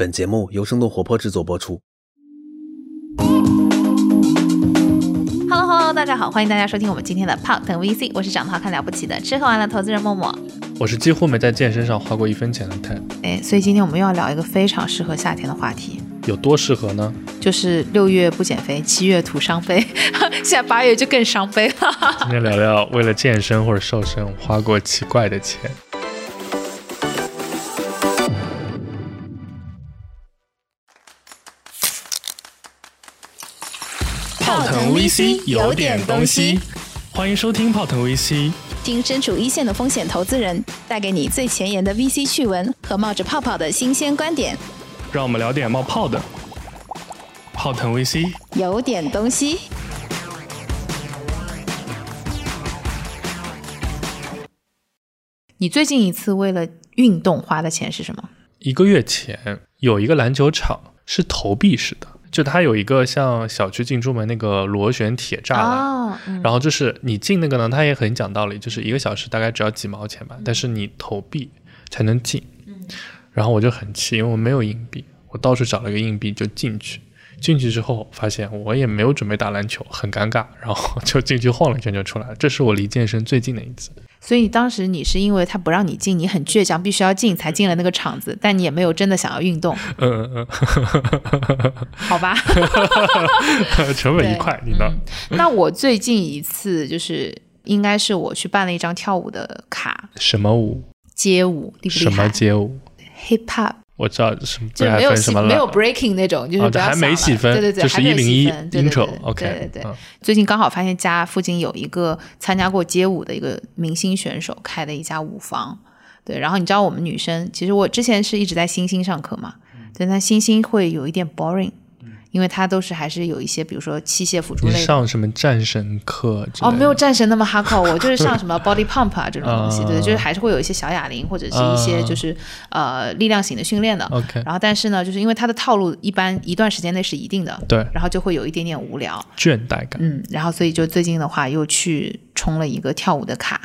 本节目由生动活泼制作播出。Hello Hello，大家好，欢迎大家收听我们今天的胖腾 VC，我是长得好看了不起的吃喝玩乐投资人默默。我是几乎没在健身上花过一分钱的 Ted，哎，所以今天我们又要聊一个非常适合夏天的话题，有多适合呢？就是六月不减肥，七月徒伤悲，现在八月就更伤悲了。今天聊聊为了健身或者瘦身花过奇怪的钱。VC 有点东西，欢迎收听泡腾 VC。听身处一线的风险投资人带给你最前沿的 VC 趣闻和冒着泡泡的新鲜观点，让我们聊点冒泡的。泡腾 VC，有点东西。你最近一次为了运动花的钱是什么？一个月前有一个篮球场是投币式的，就它有一个像小区进出门那个螺旋铁栅栏，哦，嗯然后就是你进那个呢，它也很讲道理，就是一个小时大概只要几毛钱吧，但是你投币才能进。然后我就很气，因为我没有硬币，我到处找了个硬币就进去。进去之后发现我也没有准备打篮球，很尴尬，然后就进去晃了一圈就出来了。这是我离健身最近的一次。所以当时你是因为他不让你进，你很倔强，必须要进才进了那个场子，但你也没有真的想要运动，嗯嗯 好吧？嗯，成本一块，你呢？那我最近一次就是应该是我去办了一张跳舞的卡，什么舞？街舞，厉不厉什么街舞？？hip hop 我知道什么，就不还没有什么没有 breaking 那种，就是哦还没细分对对对，就是还没有101细分对对对 OK，对对对嗯。最近刚好发现家附近有一个参加过街舞的一个明星选手开的一家舞房，对，然后你知道我们女生，其实我之前是一直在星星上课嘛，嗯对，那星星会有一点 boring，因为它都是还是有一些，比如说器械辅助类的。上什么战神课哦，没有战神那么哈扣，我就是上什么 body pump 啊这种东西，对就是还是会有一些小哑铃或者是一些啊。就是、呃力量型的训练的。OK，然后但是呢，就是因为它的套路一般一段时间内是一定的，对，然后就会有一点点无聊，倦怠感。嗯，然后所以就最近的话又去充了一个跳舞的卡，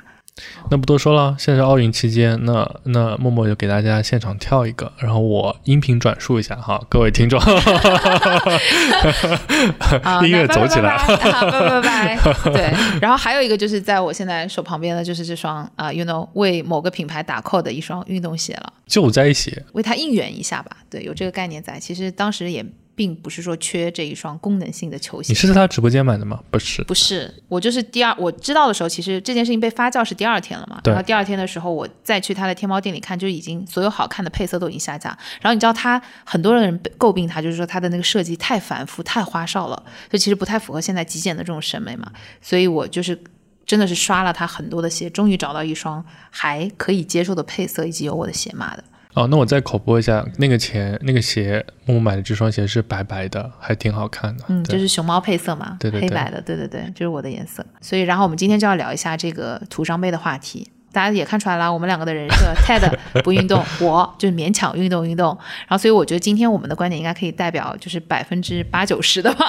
那不多说了，现在是奥运期间，那那默默就给大家现场跳一个，然后我音频转述一下哈，各位听众，啊，音乐走起来。拜拜拜拜拜。对，然后还有一个就是在我现在手旁边的就是这双啊、y o u know 为某个品牌打 call 的一双运动鞋了，救灾鞋，为它应援一下吧。对，有这个概念在。其实当时也并不是说缺这一双功能性的球鞋你。是在他直播间买的吗？不是，不是，我就是第二，我知道的时候，其实这件事情被发酵是第二天了嘛。对然后第二天的时候，我再去他的天猫店里看，就已经所有好看的配色都已经下架。然后你知道他很多人诟病他，就是说他的那个设计太繁复、太花哨了，就其实不太符合现在极简的这种审美嘛。所以我就是真的是刷了他很多的鞋，终于找到一双还可以接受的配色以及有我的鞋码的。哦，那我再口播一下，那个钱，那个鞋，木木买的这双鞋是白白的，还挺好看的。嗯，就是熊猫配色嘛，对对对黑白的，对对对，就是我的颜色。所以，然后我们今天就要聊一下这个徒伤悲的话题。大家也看出来了，我们两个的人设，Ted 不运动，我就是勉强运动运动。然后，所以我觉得今天我们的观点应该可以代表就是百分之八九十的吧，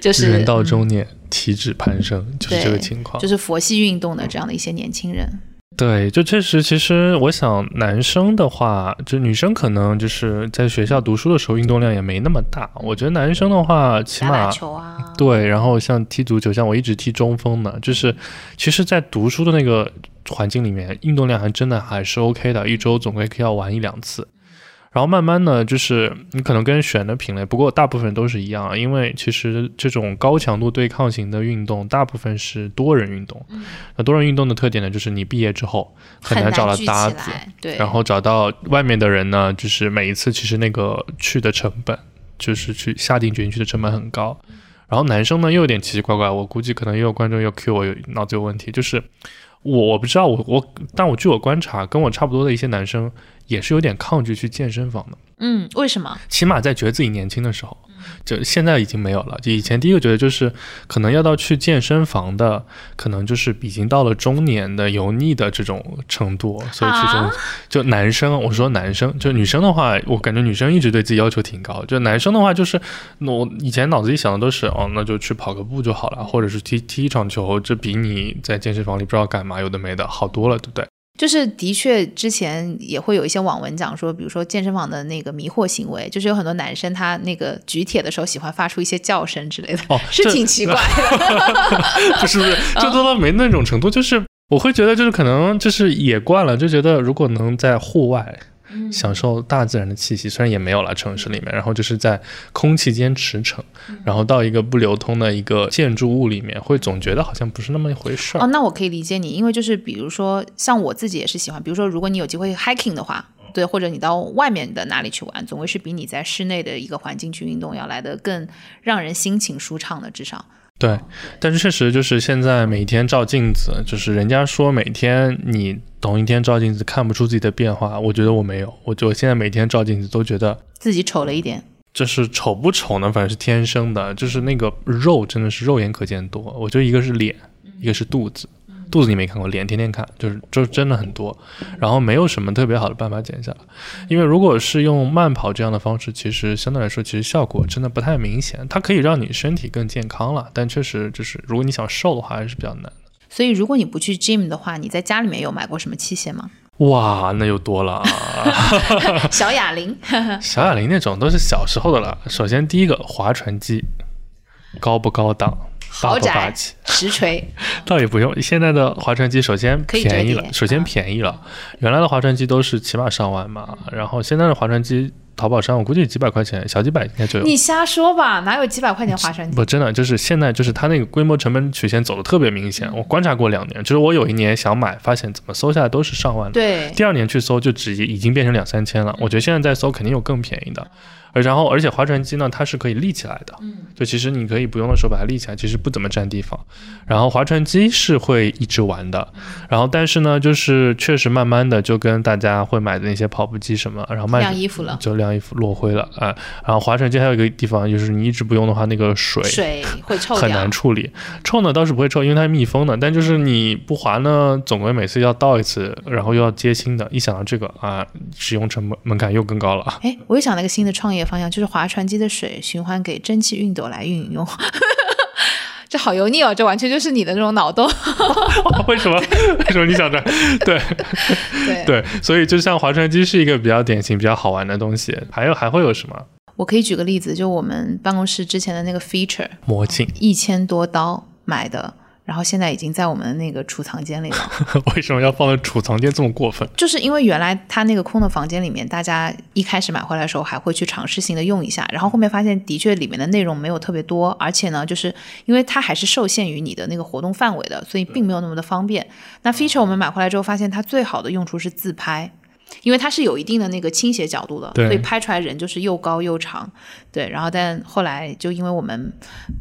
就是人到中年，体脂攀升，就是这个情况。就是佛系运动的这样的一些年轻人。对，就确实，其实我想，男生的话，就女生可能就是在学校读书的时候运动量也没那么大。我觉得男生的话，起码打球啊，对，然后像踢足球，像我一直踢中锋的，就是其实，在读书的那个环境里面，运动量还真的还是 OK 的，一周总归要玩一两次。然后慢慢呢，就是你可能跟选的品类，不过大部分都是一样，啊因为其实这种高强度对抗型的运动，大部分是多人运动。那多人运动的特点呢，就是你毕业之后很难找到搭子，对，然后找到外面的人呢，就是每一次其实那个去的成本，就是去下定决心去的成本很高。然后男生呢又有点奇奇怪怪，我估计可能也有观众又 Q 我有脑子有问题，就是我我不知道我我，但我据我观察，跟我差不多的一些男生也是有点抗拒去健身房的。嗯，为什么？起码在觉得自己年轻的时候，就现在已经没有了。就以前第一个觉得就是可能要到去健身房的，可能就是已经到了中年的油腻的这种程度，所以其中啊就男生，我说男生，就女生的话，我感觉女生一直对自己要求挺高。就男生的话，就是我以前脑子里想的都是哦，那就去跑个步就好了，或者是踢踢一场球，这比你在健身房里不知道干嘛有的没的好多了，对不对？就是的确，之前也会有一些网文讲说，比如说健身房的那个迷惑行为，就是有很多男生他那个举铁的时候喜欢发出一些叫声之类的，哦，是挺奇怪的。不是不是，这都没那种程度，就是我会觉得就是可能就是野惯了，就觉得如果能在户外。享受大自然的气息，虽然也没有了城市里面，然后就是在空气间驰骋，然后到一个不流通的一个建筑物里面，会总觉得好像不是那么一回事儿。哦，那我可以理解你，因为就是比如说，像我自己也是喜欢，比如说如果你有机会 hiking 的话，对，或者你到外面的哪里去玩，总归是比你在室内的一个环境去运动要来的更让人心情舒畅的，至少。对，但是确实就是现在每天照镜子，就是人家说每天你同一天照镜子看不出自己的变化，我觉得我没有，我就现在每天照镜子都觉得自己丑了一点，就是丑不丑呢，反正是天生的，就是那个肉真的是肉眼可见多，我觉得一个是脸，一个是肚子。肚子你没看过，脸天天看，就是就真的很多，然后没有什么特别好的办法减下来，因为如果是用慢跑这样的方式，其实相对来说其实效果真的不太明显，它可以让你身体更健康了，但确实就是如果你想瘦的话还是比较难的。所以如果你不去 gym 的话，你在家里面有买过什么器械吗？哇，那又多了啊！小哑铃，小哑铃那种都是小时候的了。首先第一个划船机，高不高档？豪宅？实锤，倒也不用，现在的划船机首先便宜，了首先便宜了。原来的划船机都是起码上万嘛，然后现在的划船机，淘宝上我估计几百块钱，小几百应该就有。你瞎说吧，哪有几百块钱划船机？不，真的就是现在就是它那个规模成本曲线走的特别明显。我观察过两年，就是我有一年想买，发现怎么搜下来都是上万的。对，第二年去搜就直接已经变成两三千了。我觉得现在再搜肯定有更便宜的。而然后而且划船机呢，它是可以立起来的，嗯就其实你可以不用的时候把它立起来，其实不怎么占地方。然后划船机是会一直玩的，然后但是呢，就是确实慢慢的就跟大家会买的那些跑步机什么，然后慢晾衣服了，就晾落灰了啊、然后划船机还有一个地方就是你一直不用的话，那个水水会臭 很难。处理。臭呢倒是不会臭，因为它是密封的，但就是你不划呢，总归每次要倒一次，然后又要接新的。一想到这个啊，使用成本门槛又更高了啊。哎，我又想了一个新的创业方向，就是划船机的水循环给蒸汽熨斗来运用。这好油腻哦，这完全就是你的那种脑洞。为什么？为什么你想着？对对，对，所以就像划船机是一个比较典型、比较好玩的东西。还有还会有什么？我可以举个例子，就我们办公室之前的那个 feature，魔镜？一千多刀买的，然后现在已经在我们的那个储藏间里了。为什么要放在储藏间这么过分？就是因为原来它那个空的房间里面，大家一开始买回来的时候还会去尝试性的用一下，然后后面发现的确里面的内容没有特别多，而且呢，就是因为它还是受限于你的那个活动范围的，所以并没有那么的方便。那 feature 我们买回来之后，发现它最好的用处是自拍。因为它是有一定的那个倾斜角度的，对所以拍出来人就是又高又长，对。然后但后来就因为我们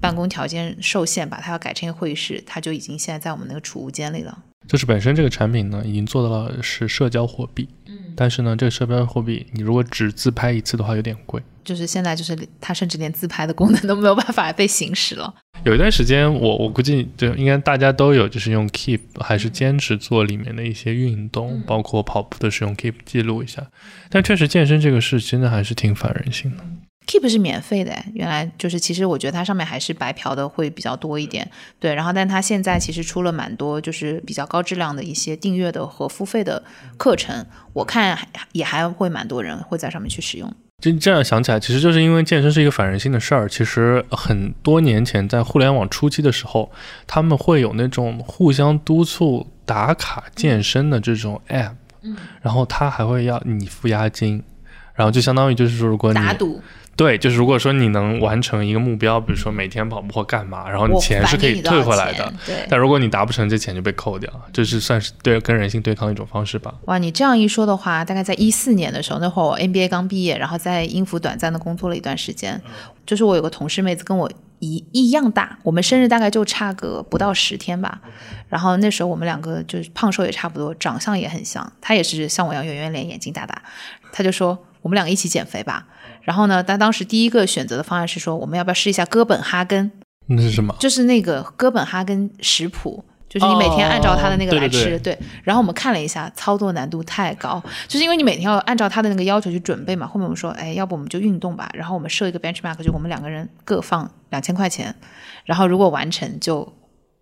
办公条件受限，把它要改成一个会议室，它就已经现在在我们那个储物间里了。就是本身这个产品呢，已经做到了是社交货币，嗯，但是呢，这个社交货币你如果只自拍一次的话，有点贵。就是现在就是它甚至连自拍的功能都没有办法被行使了。有一段时间我，我估计就应该大家都有，就是用 Keep 还是坚持做里面的一些运动，包括跑步的时候用 Keep 记录一下。但确实健身这个事真的还是挺反人性的。Keep 是免费的，原来就是其实我觉得它上面还是白嫖的会比较多一点，对。然后但它现在其实出了蛮多就是比较高质量的一些订阅的和付费的课程，我看还也还会蛮多人会在上面去使用。就这样想起来，其实就是因为健身是一个反人性的事儿。其实很多年前在互联网初期的时候，他们会有那种互相督促打卡健身的这种 app，嗯，然后他还会要你付押金，然后就相当于就是说，如果你打赌，对，就是如果说你能完成一个目标，比如说每天跑步或干嘛，然后你钱是可以退回来的。对，但如果你达不成，这钱就被扣掉，这是算是对跟人性对抗的一种方式吧。哇，你这样一说的话，大概在一四年的时候，那会儿我 NBA 刚毕业，然后在英孚短暂的工作了一段时间。就是我有个同事妹子跟我一一样大，我们生日大概就差个不到十天吧。然后那时候我们两个就是胖瘦也差不多，长相也很像。她也是像我一样圆圆脸，眼睛大大。她就说我们两个一起减肥吧。然后呢，他当时第一个选择的方案是说，我们要不要试一下哥本哈根？那是什么？就是那个哥本哈根食谱，就是你每天按照他的那个哦来吃。对对然后我们看了一下，操作难度太高，就是因为你每天要按照他的那个要求去准备嘛。后面我们说，哎，要不我们就运动吧。然后我们设一个 benchmark，就我们两个人各放两千块钱，然后如果完成就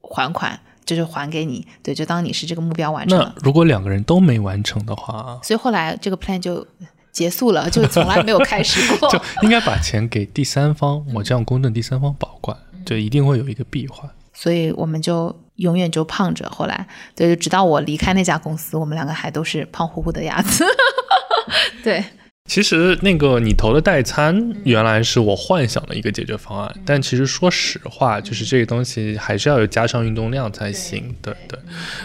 还款，就是还给你，对，就当你是这个目标完成那。如果两个人都没完成的话，所以后来这个 plan 就结束了，就从来没有开始过。就应该把钱给第三方，我这样公正第三方保管，就一定会有一个闭环。所以我们就永远就胖着。后来，对，就直到我离开那家公司，我们两个还都是胖乎乎的鸭子。对，其实那个你投的代餐原来是我幻想的一个解决方案，但其实说实话，就是这个东西还是要有加上运动量才行。对对，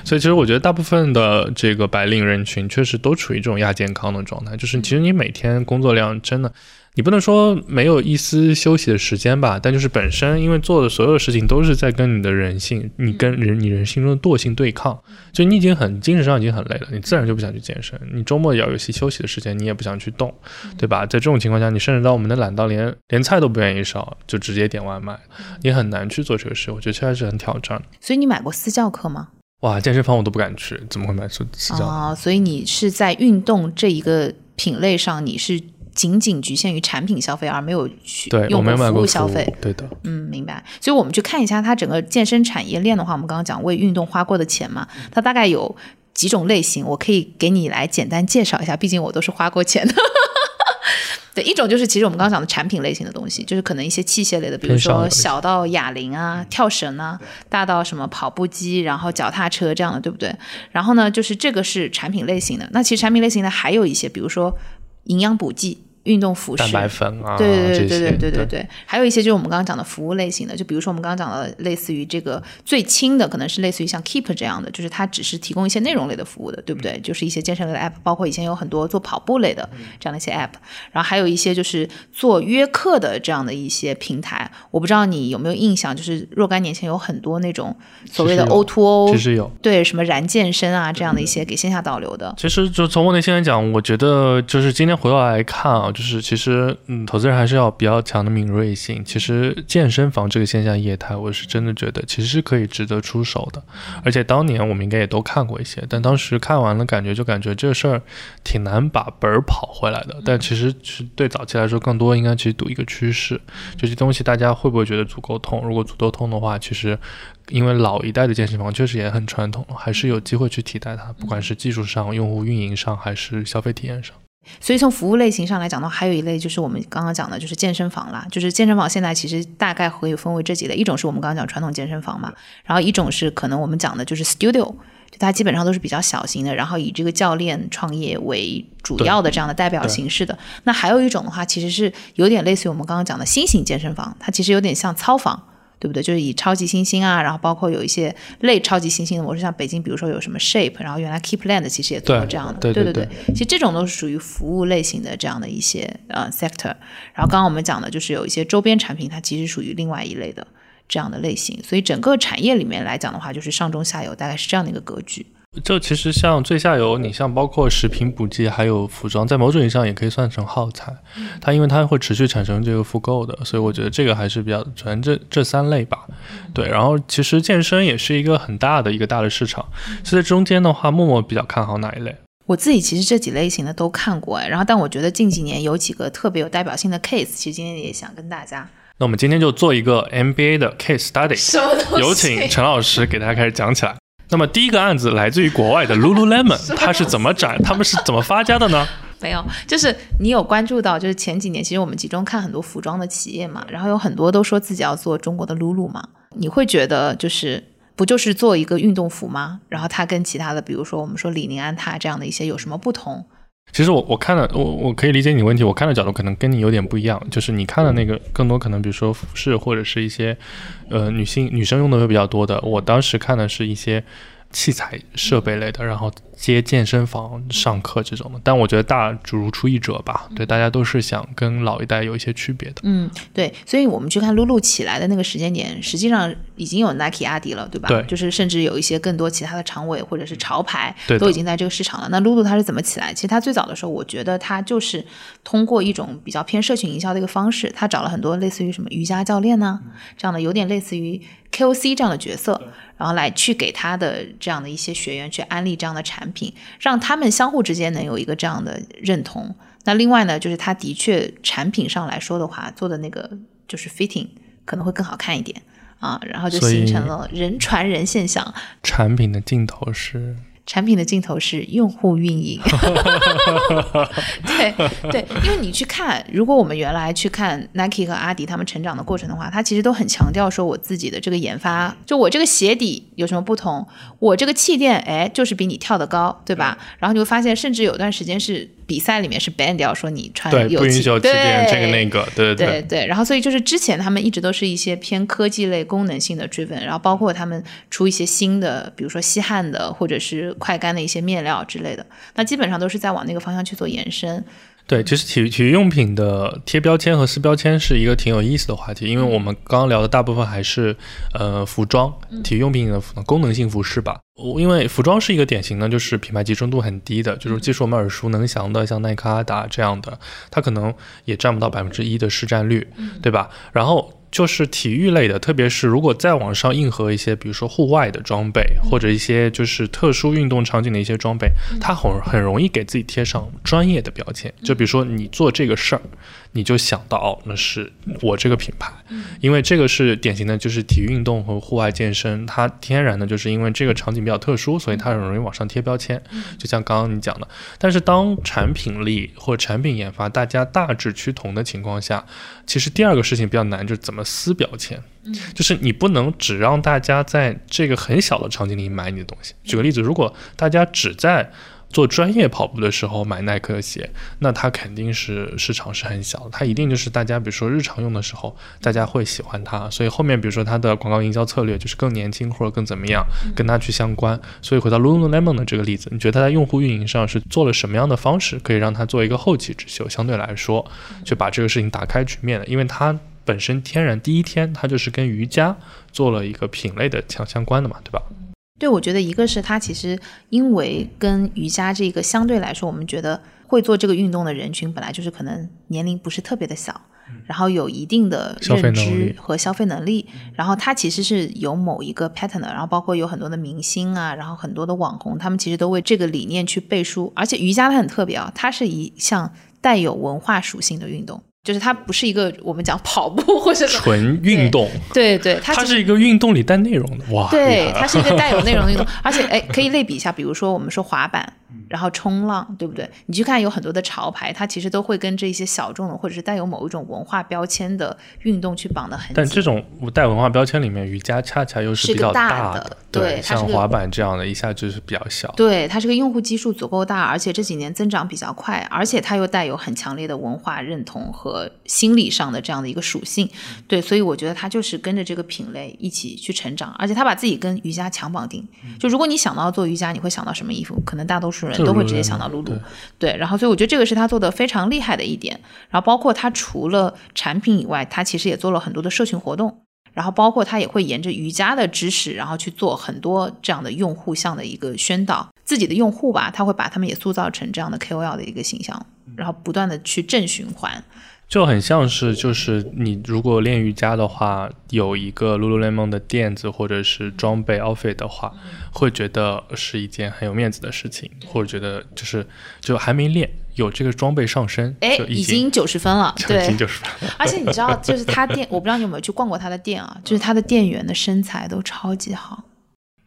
所以其实我觉得大部分的这个白领人群确实都处于这种亚健康的状态，就是其实你每天工作量真的。你不能说没有一丝休息的时间吧，但就是本身因为做的所有事情都是在跟你的人性，你跟人你人性中的惰性对抗，就你已经很精神上已经很累了，你自然就不想去健身。你周末也要有些休息的时间，你也不想去动，对吧？在这种情况下，你甚至到我们的懒到连连菜都不愿意烧，就直接点外卖，你很难去做这个事。我觉得确实是很挑战。所以你买过私教课吗？哇，健身房我都不敢去，怎么会买私私教？啊、所以你是在运动这一个品类上，你是仅仅局限于产品消费，而没有去用服务消费。对的。嗯，明白。所以我们去看一下它整个健身产业链的话，我们刚刚讲为运动花过的钱嘛，它大概有几种类型，我可以给你来简单介绍一下，毕竟我都是花过钱的。对，一种就是其实我们刚刚讲的产品类型的东西，就是可能一些器械类的，比如说小到哑铃啊、跳绳啊，大到什么跑步机，然后脚踏车这样的，对不对？然后呢，就是这个是产品类型的。那其实产品类型的还有一些，比如说营养补剂、运动服饰、蛋白粉啊，对对对对对对对对对，还有一些就是我们刚刚讲的服务类型的，就比如说我们刚刚讲的类似于这个最轻的，可能是类似于像 Keep 这样的，就是它只是提供一些内容类的服务的，对不对？就是一些健身类的 app，包括以前有很多做跑步类的这样的一些 app，然后还有一些就是做约课的这样的一些平台。我不知道你有没有印象，就是若干年前有很多那种所谓的其实有 O to O，其实有。对什么燃健身啊这样的一些给线下导流的。其实就从我内心来讲，我觉得就是今天回过来看啊，就是其实嗯，投资人还是要比较强的敏锐性。其实健身房这个线下业态，我是真的觉得其实是可以值得出手的。而且当年我们应该也都看过一些，但当时看完了，感觉就感觉这事儿挺难把本儿跑回来的。但其实是对早期来说，更多应该去赌一个趋势，这些东西大家会不会觉得足够痛？如果足够痛的话，其实因为老一代的健身房确实也很传统，还是有机会去替代它，不管是技术上、用户运营上，还是消费体验上。所以从服务类型上来讲的话，还有一类就是我们刚刚讲的，就是健身房啦。就是健身房现在其实大概可以分为这几类，一种是我们刚刚讲传统健身房嘛，然后一种是可能我们讲的就是 studio，就它基本上都是比较小型的，然后以这个教练创业为主要的这样的代表形式的。那还有一种的话，其实是有点类似于我们刚刚讲的新型健身房，它其实有点像操房。对不对？就是以超级新星啊，然后包括有一些类超级新星的模式，像北京，比如说有什么 Shape，然后原来 Keepland 其实也做过这样的，对对对对。其实这种都是属于服务类型的这样的一些呃 sector。然后刚刚我们讲的就是有一些周边产品，它其实属于另外一类的这样的类型。所以整个产业里面来讲的话，就是上中下游大概是这样的一个格局。就其实像最下游，你像包括食品补剂还有服装，在某种意义上也可以算成耗材，它因为它会持续产生这个复购的，所以我觉得这个还是比较全这这三类吧。对，然后其实健身也是一个很大的一个大的市场，所以在中间的话，默默比较看好哪一类？我自己其实这几类型的都看过，哎，然后但我觉得近几年有几个特别有代表性的 case，其实今天也想跟大家那我们今天就做一个 MBA 的 case study，有请陈老师给大家开始讲起来。那么第一个案子来自于国外的 Lululemon，它是怎么展？他们是怎么发家的呢？没有，就是你有关注到，就是前几年其实我们集中看很多服装的企业嘛，然后有很多都说自己要做中国的 Lulu 嘛，你会觉得就是不就是做一个运动服吗？然后它跟其他的，比如说我们说李宁、安踏这样的一些有什么不同？其实我我看了我我可以理解你问题，我看的角度可能跟你有点不一样，就是你看的那个更多可能比如说服饰或者是一些呃女性女生用的会比较多的，我当时看的是一些器材设备类的，然后接健身房上课这种的。但我觉得大如出一辙吧，对，大家都是想跟老一代有一些区别的。嗯，对，所以我们去看 Lulu 起来的那个时间点，实际上已经有 Nike、阿迪了，对吧？对就是甚至有一些更多其他的长尾或者是潮牌对都已经在这个市场了。那 Lulu 它是怎么起来？其实它最早的时候，我觉得它就是通过一种比较偏社群营销的一个方式，它找了很多类似于什么瑜伽教练呐、这样的，有点类似于 KOC 这样的角色，然后来去给他的这样的一些学员去安利这样的产品，让他们相互之间能有一个这样的认同。那另外呢，就是它的确产品上来说的话，做的那个就是 fitting 可能会更好看一点。啊，然后就形成了人传人现象。产品的尽头是产品的尽头是用户运营，对对，因为你去看，如果我们原来去看 Nike 和阿迪他们成长的过程的话，他其实都很强调说我自己的这个研发，就我这个鞋底有什么不同，我这个气垫哎就是比你跳得高，对吧？然后你会发现，甚至有段时间是比赛里面是 ban 掉说你穿对不允许有气垫这个那个，对对对对，然后所以就是之前他们一直都是一些偏科技类、功能性的 driven，然后包括他们出一些新的，比如说吸汗的或者是快干的一些面料之类的，那基本上都是在往那个方向去做延伸。对，其实体育体育用品的贴标签和撕标签是一个挺有意思的话题，因为我们刚刚聊的大部分还是呃服装、体育用品的功能性服饰吧。我因为服装是一个典型的，就是品牌集中度很低的，就是即使我们耳熟能详的，像耐克、阿达这样的，它可能也占不到百分之一的市占率，对吧？然后。就是体育类的，特别是如果再往上硬核一些，比如说户外的装备，或者一些就是特殊运动场景的一些装备，它很很容易给自己贴上专业的标签。就比如说你做这个事儿，你就想到哦，那是我这个品牌，因为这个是典型的，就是体育运动和户外健身，它天然的就是因为这个场景比较特殊，所以它很容易往上贴标签。就像刚刚你讲的，但是当产品力或产品研发大家大致趋同的情况下，其实第二个事情比较难，就是怎么撕标签。就是你不能只让大家在这个很小的场景里买你的东西。举个例子，如果大家只在做专业跑步的时候买耐克的鞋，那它肯定是市场是很小的，它一定就是大家比如说日常用的时候，大家会喜欢它，所以后面比如说它的广告营销策略就是更年轻或者更怎么样，跟它去相关。所以回到 Lululemon 的这个例子，你觉得它在用户运营上是做了什么样的方式，可以让它做一个后起之秀？相对来说，就把这个事情打开局面的，因为它本身天然第一天它就是跟瑜伽做了一个品类的强相关的嘛，对吧？对，我觉得一个是它其实因为跟瑜伽这个相对来说，我们觉得会做这个运动的人群本来就是可能年龄不是特别的小，然后有一定的认知和消费能力，然后它其实是有某一个 pattern 的，然后包括有很多的明星啊，然后很多的网红，他们其实都为这个理念去背书，而且瑜伽它很特别啊，它是一项带有文化属性的运动。就是它不是一个我们讲跑步或者，纯运动，对对，它是一个运动里带内容的，哇，对，它是一个带有内容的运动，而且哎，可以类比一下，比如说我们说滑板，然后冲浪，对不对？你去看有很多的潮牌，它其实都会跟这些小众的或者是带有某一种文化标签的运动去绑得很紧。但这种带文化标签里面，瑜伽恰恰又是比较大大的对像滑板这样的，一下就是比较小。对，它这个用户基数足够大，而且这几年增长比较快，而且它又带有很强烈的文化认同和心理上的这样的一个属性。对，所以我觉得它就是跟着这个品类一起去成长，而且它把自己跟瑜伽强绑定。就如果你想到做瑜伽，你会想到什么衣服？可能大多数人都会直接想到露露对。对，然后所以我觉得这个是他做的非常厉害的一点。然后包括他除了产品以外，他其实也做了很多的社群活动。然后包括他也会沿着瑜伽的知识，然后去做很多这样的用户向的一个宣导，自己的用户吧，他会把他们也塑造成这样的 KOL 的一个形象，然后不断的去正循环。就很像是，就是你如果练瑜伽的话，有一个 Lululemon 的垫子或者是装备 outfit 的话，会觉得是一件很有面子的事情，或者觉得就是就还没练，有这个装备上身，哎，已经经 九十分了，对已对经。就是而且你知道，就是他店，我不知道你有没有去逛过他的店啊，就是他的店员的身材都超级好。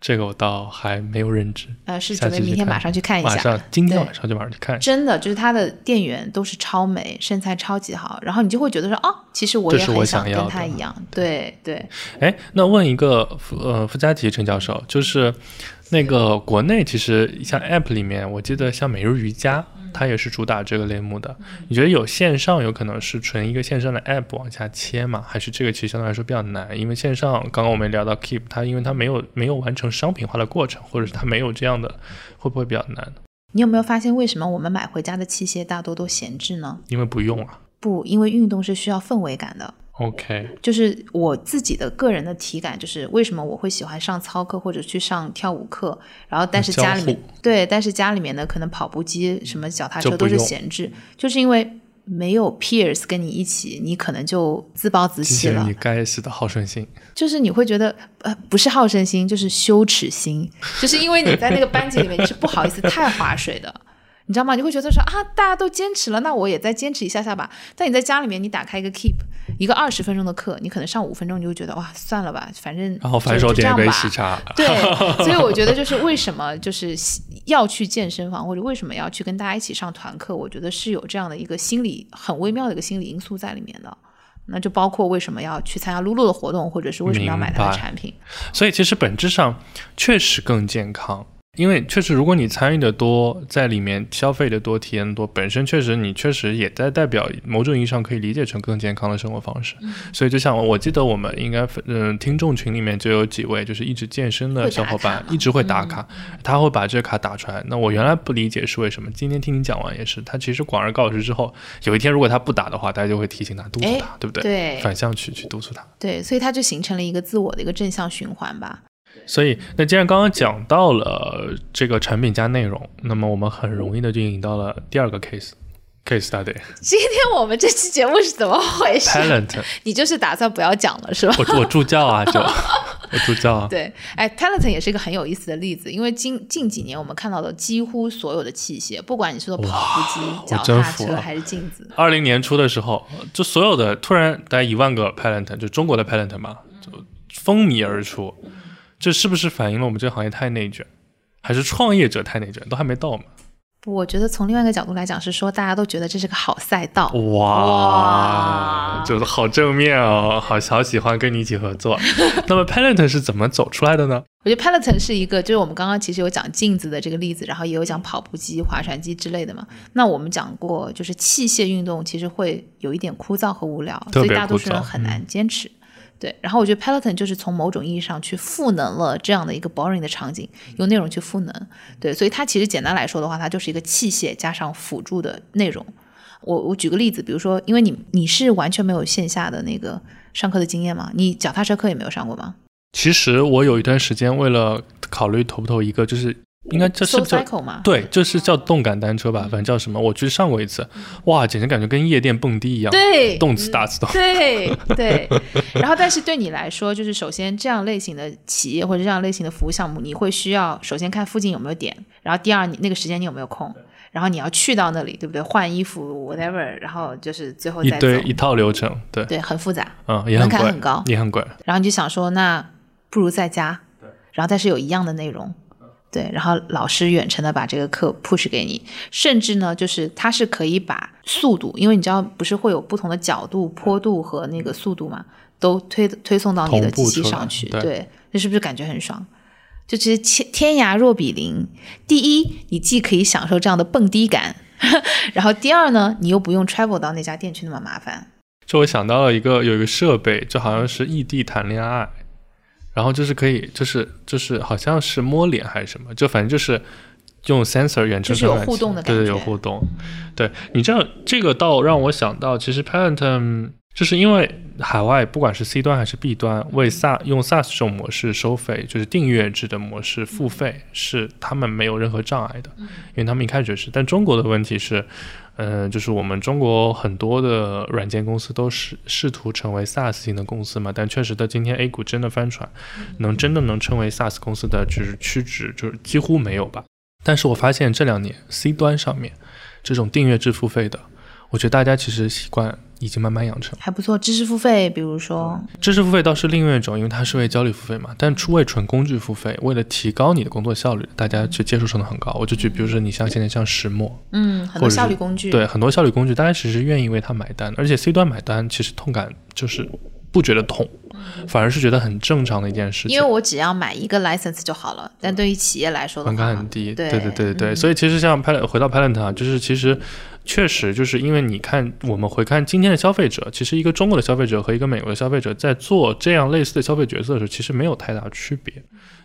这个我倒还没有认知，呃，是准备明天马上去看一下。马上今天晚上就马上去看一下。真的就是他的店员都是超美，身材超级好，然后你就会觉得说，哦，其实我也很想要的他一样，对对。哎，那问一个呃附加题，陈教授，就是那个国内其实像 App 里面，我记得像每日瑜伽，它也是主打这个类目的。你觉得有线上有可能是纯一个线上的 App 往下切吗？还是这个其实相对来说比较难？因为线上刚刚我们聊到 Keep，它因为它没有没有完成商品化的过程，或者是它没有这样的，会不会比较难？你有没有发现，为什么我们买回家的器械大多都闲置呢？因为不用啊。不，因为运动是需要氛围感的。OK，就是我自己的个人的体感，就是为什么我会喜欢上操课或者去上跳舞课，然后但是家里面对，但是家里面的，可能跑步机、什么脚踏车都是闲置，就是因为没有 peers 跟你一起，你可能就自暴自弃了你。该死的好胜心。就是你会觉得呃不是好胜心，就是羞耻心，就是因为你在那个班级里面你是不好意思太划水的。你知道吗？你会觉得说啊，大家都坚持了，那我也再坚持一下下吧。但你在家里面，你打开一个 Keep，一个二十分钟的课，你可能上五分钟，你就觉得哇，算了吧，反正然后反手点一杯喜茶。对，所以我觉得就是为什么就是要去健身房，或者为什么要去跟大家一起上团课，我觉得是有这样的一个心理很微妙的一个心理因素在里面的。那就包括为什么要去参加露露的活动，或者是为什么要买它的产品。所以其实本质上确实更健康。因为确实，如果你参与的多，在里面消费的多，体验的多，本身确实你确实也在代表某种意义上可以理解成更健康的生活方式。所以就像我记得我们应该嗯听众群里面就有几位就是一直健身的小伙伴，一直会打卡，他会把这卡打出来。那我原来不理解是为什么，今天听你讲完也是，他其实广而告之之后，有一天如果他不打的话，大家就会提醒他督促他，对不对？对，反向去去督促他。对，所以他就形成了一个自我的一个正向循环吧。所以，那既然刚刚讲到了这个产品加内容，那么我们很容易的就引到了第二个 case，case study。今天我们这期节目是怎么回事？Peloton，你就是打算不要讲了是吧？我我助教啊，就 我助教啊。对，哎，Peloton 也是一个很有意思的例子，因为近近几年我们看到的几乎所有的器械，不管你是说跑步机、脚踏车还是镜子，二零年初的时候，就所有的突然大概一万个 Peloton，就中国的 Peloton 嘛，就风靡而出。这是不是反映了我们这个行业太内卷，还是创业者太内卷？都还没到嘛？不，我觉得从另外一个角度来讲，是说大家都觉得这是个好赛道。哇，就是好正面哦，好好喜欢跟你一起合作。那么 Peloton 是怎么走出来的呢？我觉得 Peloton 是一个，就是我们刚刚其实有讲镜子的这个例子，然后也有讲跑步机、划船机之类的嘛。那我们讲过，就是器械运动其实会有一点枯燥和无聊，所以大多数人很难坚持。对，然后我觉得 Peloton 就是从某种意义上去赋能了这样的一个 boring 的场景，用内容去赋能。对，所以它其实简单来说的话，它就是一个器械加上辅助的内容。我我举个例子，比如说，因为你你是完全没有线下的那个上课的经验吗？你脚踏车课也没有上过吗？其实我有一段时间为了考虑投不投一个，就是。应该这是叫对，这是叫动感单车吧？反正叫什么？我去上过一次，哇，简直感觉跟夜店蹦迪一样，对，动次打次的，对对。然后，但是对你来说，就是首先这样类型的企业或者这样类型的服务项目，你会需要首先看附近有没有点，然后第二，你那个时间你有没有空，然后你要去到那里，对不对？换衣服，whatever，然后就是最后一堆一套流程，对对，很复杂，嗯，也很贵，很高，也很贵。然后你就想说，那不如在家，对，然后但是有一样的内容。对，然后老师远程的把这个课 push 给你，甚至呢，就是它是可以把速度，因为你知道不是会有不同的角度、坡度和那个速度嘛，都推推送到你的机器上去。对，那是不是感觉很爽？就其实天天涯若比邻，第一，你既可以享受这样的蹦迪感，然后第二呢，你又不用 travel 到那家店去那么麻烦。就我想到了一个有一个设备，就好像是异地谈恋爱。然后就是可以，就是就是好像是摸脸还是什么，就反正就是用 sensor 远程传感觉，对对，有互动。对你这样这个倒让我想到，其实 Peloton 就是因为海外不管是 C 端还是 B 端为 SaaS 用 SaaS 这种模式收费，就是订阅制的模式付费，是他们没有任何障碍的，因为他们一开始就是。但中国的问题是。嗯，就是我们中国很多的软件公司都是试图成为 SaaS 型的公司嘛，但确实到今天 A 股真的翻船，能真的能称为 SaaS 公司的就是屈指就是几乎没有吧。但是我发现这两年 C 端上面这种订阅制付费的，我觉得大家其实习惯。已经慢慢养成，还不错。知识付费，比如说知识付费倒是另外一种，因为它是为焦虑付费嘛。但出为纯工具付费，为了提高你的工作效率，大家去接受程度很高。我就举，比如说你像现在像石墨，嗯，很多效率工具，对，很多效率工具，大家其实愿意为它买单。而且 C 端买单，其实痛感就是不觉得痛，反而是觉得很正常的一件事情。因为我只要买一个 license 就好了。但对于企业来说，门槛很低。对对对对对，所以其实像 Pilot 回到 Pilot 啊，就是其实。确实，就是因为你看，我们回看今天的消费者，其实一个中国的消费者和一个美国的消费者在做这样类似的消费角色的时候，其实没有太大区别。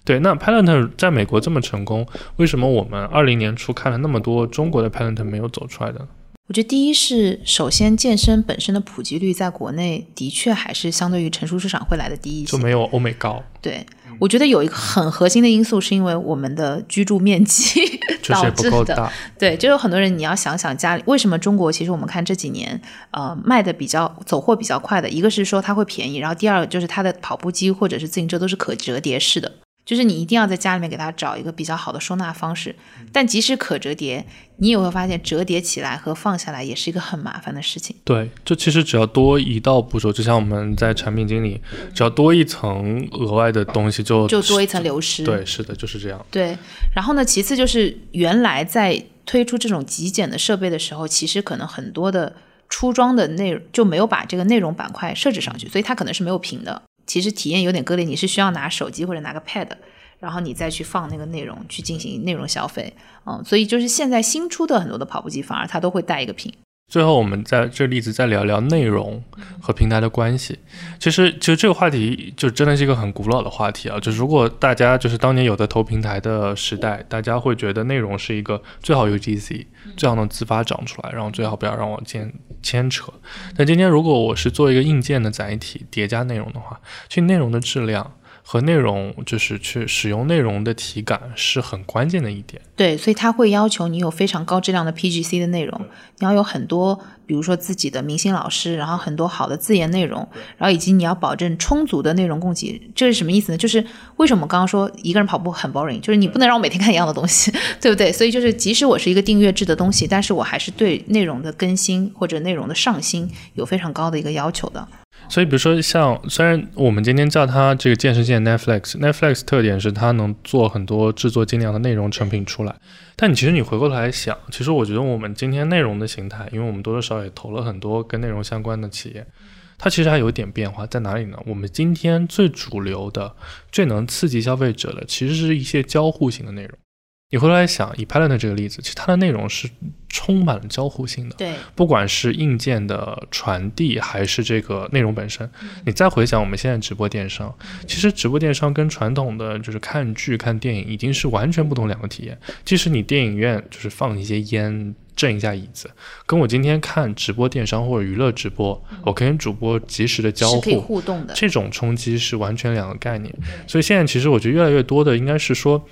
对，那 Peloton 在美国这么成功，为什么我们二零年初看了那么多中国的 Peloton 没有走出来的？我觉得第一是，首先健身本身的普及率在国内的确还是相对于成熟市场会来的低一些，就没有欧美高。对，我觉得有一个很核心的因素，是因为我们的居住面积导致的。对，就有很多人，你要想想家里为什么中国其实我们看这几年，呃，卖的比较走货比较快的，一个是说它会便宜，然后第二个就是它的跑步机或者是自行车都是可折叠式的。就是你一定要在家里面给它找一个比较好的收纳方式。但即使可折叠，你也会发现折叠起来和放下来也是一个很麻烦的事情。对，就其实只要多一道步骤，就像我们在产品经理，只要多一层额外的东西就，就多一层流失。对，是的，就是这样。对，然后呢，其次就是原来在推出这种极简的设备的时候，其实可能很多的出装的内容就没有把这个内容板块设置上去，所以它可能是没有屏的。其实体验有点割裂，你是需要拿手机或者拿个 pad，然后你再去放那个内容去进行内容消费，嗯，所以就是现在新出的很多的跑步机，反而它都会带一个屏。最后，我们在这例子再聊聊内容和平台的关系。其实，其实这个话题就真的是一个很古老的话题啊。就是如果大家就是当年有的投平台的时代，大家会觉得内容是一个最好 UGC，最好能自发长出来，然后最好不要让我牵牵扯。但今天如果我是做一个硬件的载体叠加内容的话，其实内容的质量。和内容就是去使用内容的体感是很关键的一点。对，所以他会要求你有非常高质量的 PGC 的内容，你要有很多，比如说自己的明星老师，然后很多好的自研内容，然后以及你要保证充足的内容供给。这是什么意思呢？就是为什么刚刚说一个人跑步很 boring，就是你不能让我每天看一样的东西，对不对？所以就是即使我是一个订阅制的东西，但是我还是对内容的更新或者内容的上新有非常高的一个要求的。所以，比如说像，虽然我们今天叫它这个健身线 Netflix，Netflix 特点是它能做很多制作精良的内容成品出来，但你其实你回过头来想，其实我觉得我们今天内容的形态，因为我们多多少少也投了很多跟内容相关的企业，它其实还有点变化在哪里呢？我们今天最主流的、最能刺激消费者的，其实是一些交互型的内容。你回来想，以 p a l e t 这个例子，其实它的内容是充满了交互性的。对，不管是硬件的传递，还是这个内容本身，你再回想我们现在直播电商，其实直播电商跟传统的就是看剧、看电影已经是完全不同两个体验。即使你电影院就是放一些烟、震一下椅子，跟我今天看直播电商或者娱乐直播，我跟主播及时的交互、互动的这种冲击是完全两个概念。所以现在其实我觉得越来越多的应该是说。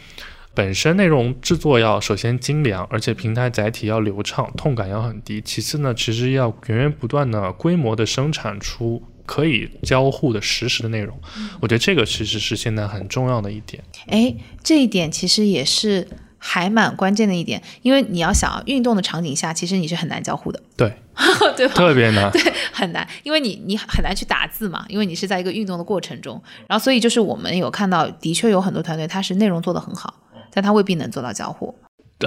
本身内容制作要首先精良，而且平台载体要流畅，痛感要很低。其次呢，其实要源源不断的规模的生产出可以交互的实时的内容。我觉得这个其实是现在很重要的一点。哎，这一点其实也是还蛮关键的一点，因为你要想运动的场景下，其实你是很难交互的。对，对吧？特别难，对，很难，因为你你很难去打字嘛，因为你是在一个运动的过程中。然后，所以就是我们有看到，的确有很多团队，它是内容做得很好。但它未必能做到交互，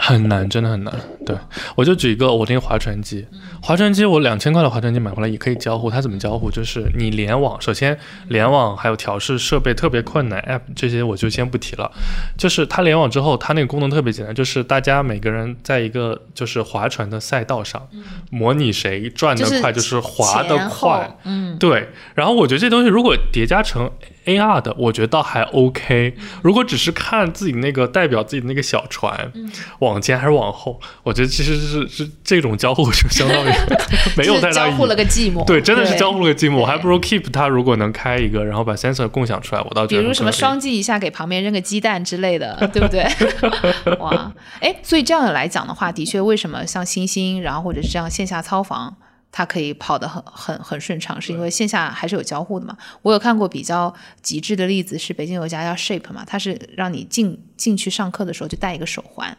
很难，真的很难。对我就举一个我那个划船机，划船机我两千块的划船机买回来也可以交互。它怎么交互？就是你联网，首先联网还有调试设备特别困难，app 这些我就先不提了。就是它联网之后，它那个功能特别简单，就是大家每个人在一个就是划船的赛道上，模拟谁转得快就是划得快。嗯，对。然后我觉得这东西如果叠加成。A R 的我觉得倒还 O K，如果只是看自己那个代表自己的那个小船，往前还是往后，我觉得其实是是这种交互就相当于 没有太大交互了个寂寞，对，真的是交互了个寂寞，我还不如 Keep 它如果能开一个，然后把 sensor 共享出来，我倒觉得比如什么双击一下给旁边扔个鸡蛋之类的，对不对？哇，哎，所以这样来讲的话，的确，为什么像星星，然后或者是这样线下操房？它可以跑得很很很顺畅，是因为线下还是有交互的嘛？我有看过比较极致的例子，是北京有一家叫 Shape 嘛，它是让你进进去上课的时候就戴一个手环，